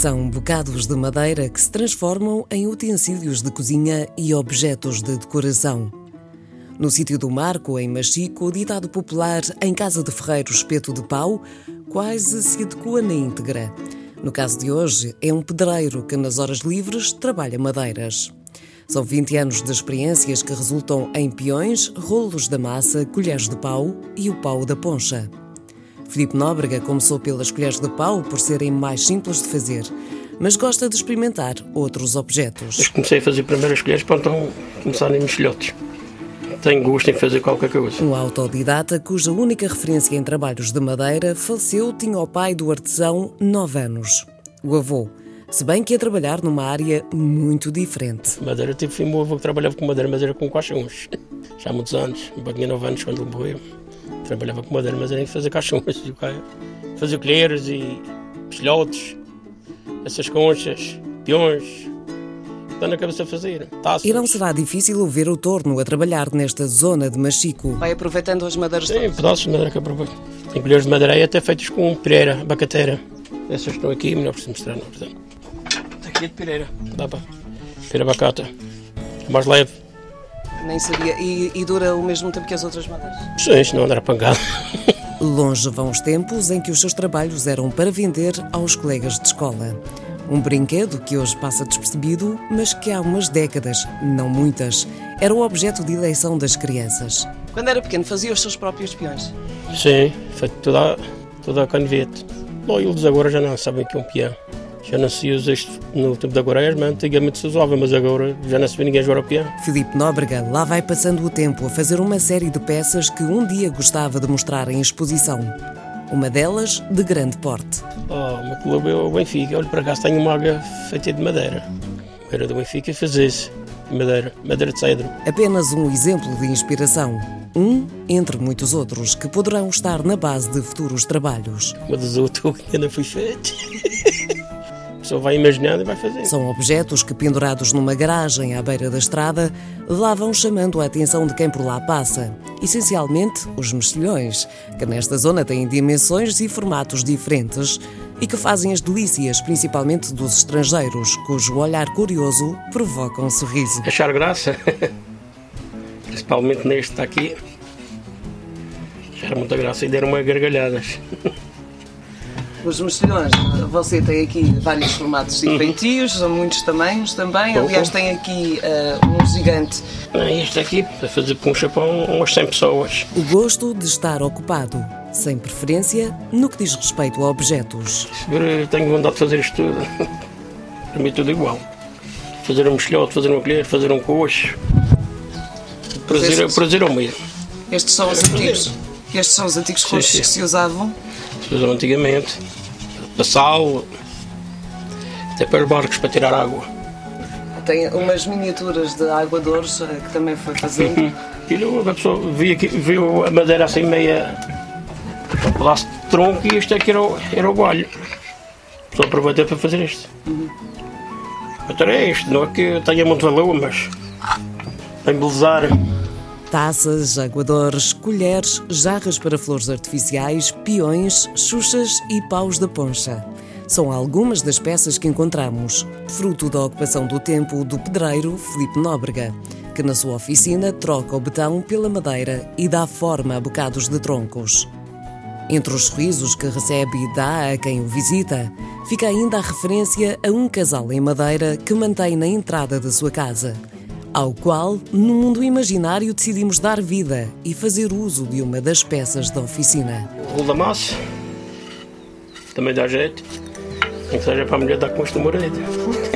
São bocados de madeira que se transformam em utensílios de cozinha e objetos de decoração. No sítio do Marco, em Machico, o ditado popular em casa de ferreiro espeto de pau quase se adequa na íntegra. No caso de hoje, é um pedreiro que nas horas livres trabalha madeiras. São 20 anos de experiências que resultam em peões, rolos da massa, colheres de pau e o pau da poncha. Filipe Nóbrega começou pelas colheres de pau por serem mais simples de fazer, mas gosta de experimentar outros objetos. Mas comecei a fazer primeiro as colheres para então começar em mexilhotes. Tenho gosto em fazer qualquer coisa. Um autodidata cuja única referência em trabalhos de madeira faleceu tinha o pai do artesão 9 anos. O avô, se bem que ia trabalhar numa área muito diferente. Madeira, tive o meu avô que trabalhava com madeira, mas era com caixões. Já há muitos anos, um pouquinho 9 anos quando ele morreu. Trabalhava com madeira, mas era em fazer caixões, fazer colheres e filhotes, essas conchas, peões. Está na cabeça a fazer. Taças. E não será difícil ver o torno a trabalhar nesta zona de Machico. Vai aproveitando as madeiras Tem todas. pedaços de madeira que aproveito. Tem colheres de madeira aí até feitos com pireira, abacateira. Essas estão aqui, melhor preciso mostrar, não, portanto. Aqui é de pireira, dá para. Pira abacata. É mais leve. Nem sabia. E, e dura o mesmo tempo que as outras madeiras? Sim, não andar a pancada. Longe vão os tempos em que os seus trabalhos eram para vender aos colegas de escola. Um brinquedo que hoje passa despercebido, mas que há umas décadas, não muitas, era o objeto de eleição das crianças. Quando era pequeno, fazia os seus próprios peões. Sim, feito toda, toda a canivete. Bom, eles agora já não sabem o que é um peão. Já não se usa isto no tempo é, mas antigamente se usava, mas agora já não se vê ninguém jogar ao peão. Filipe Nóbrega lá vai passando o tempo a fazer uma série de peças que um dia gostava de mostrar em exposição. Uma delas de grande porte. Oh, o meu clube é o Benfica. Olha, para cá tenho uma água feita de madeira. Era do Benfica e fazia-se. Madeira, madeira de cedro. Apenas um exemplo de inspiração. Um entre muitos outros que poderão estar na base de futuros trabalhos. Uma das outras que ainda fui feito. Pessoa vai imaginando e vai fazendo. São objetos que, pendurados numa garagem à beira da estrada, lá vão chamando a atenção de quem por lá passa. Essencialmente, os mexilhões, que nesta zona têm dimensões e formatos diferentes e que fazem as delícias, principalmente dos estrangeiros, cujo olhar curioso provoca um sorriso. Achar graça, principalmente neste aqui, achar muita graça e deram uma gargalhadas. Os mexilhões, você tem aqui vários formatos diferentes, são muitos tamanhos também. Aliás, tem aqui ah, um gigante. Este aqui, para fazer com um chapão, umas 100 pessoas. O gosto de estar ocupado, sem preferência no que diz respeito a objetos. Eu Tenho vontade de fazer isto tudo. Para mim é tudo igual. Fazer um mexilhote, fazer uma colher, fazer um coxo. Prazer, prazer é o mesmo. Estes são os antigos. Estes são os antigos coxos que se usavam. Usava antigamente. Para sal, até para os barcos para tirar água. Tem umas miniaturas de água de Ouros, que também foi fazendo. Aquilo, a pessoa aqui- viu a madeira assim meia. um pedaço de tronco e isto aqui era o, era o galho. A pessoa aproveitou para fazer isto. Então é isto, não é que tenha muito valor, mas para embelezar. Taças, aguadores, colheres, jarras para flores artificiais, peões, xuxas e paus da poncha. São algumas das peças que encontramos, fruto da ocupação do tempo do pedreiro Filipe Nóbrega, que na sua oficina troca o betão pela madeira e dá forma a bocados de troncos. Entre os sorrisos que recebe e dá a quem o visita, fica ainda a referência a um casal em madeira que mantém na entrada da sua casa, ao qual, no mundo imaginário, decidimos dar vida e fazer uso de uma das peças da oficina. Da massa. Também dá jeito. Nem que seja para a mulher dar com este marido.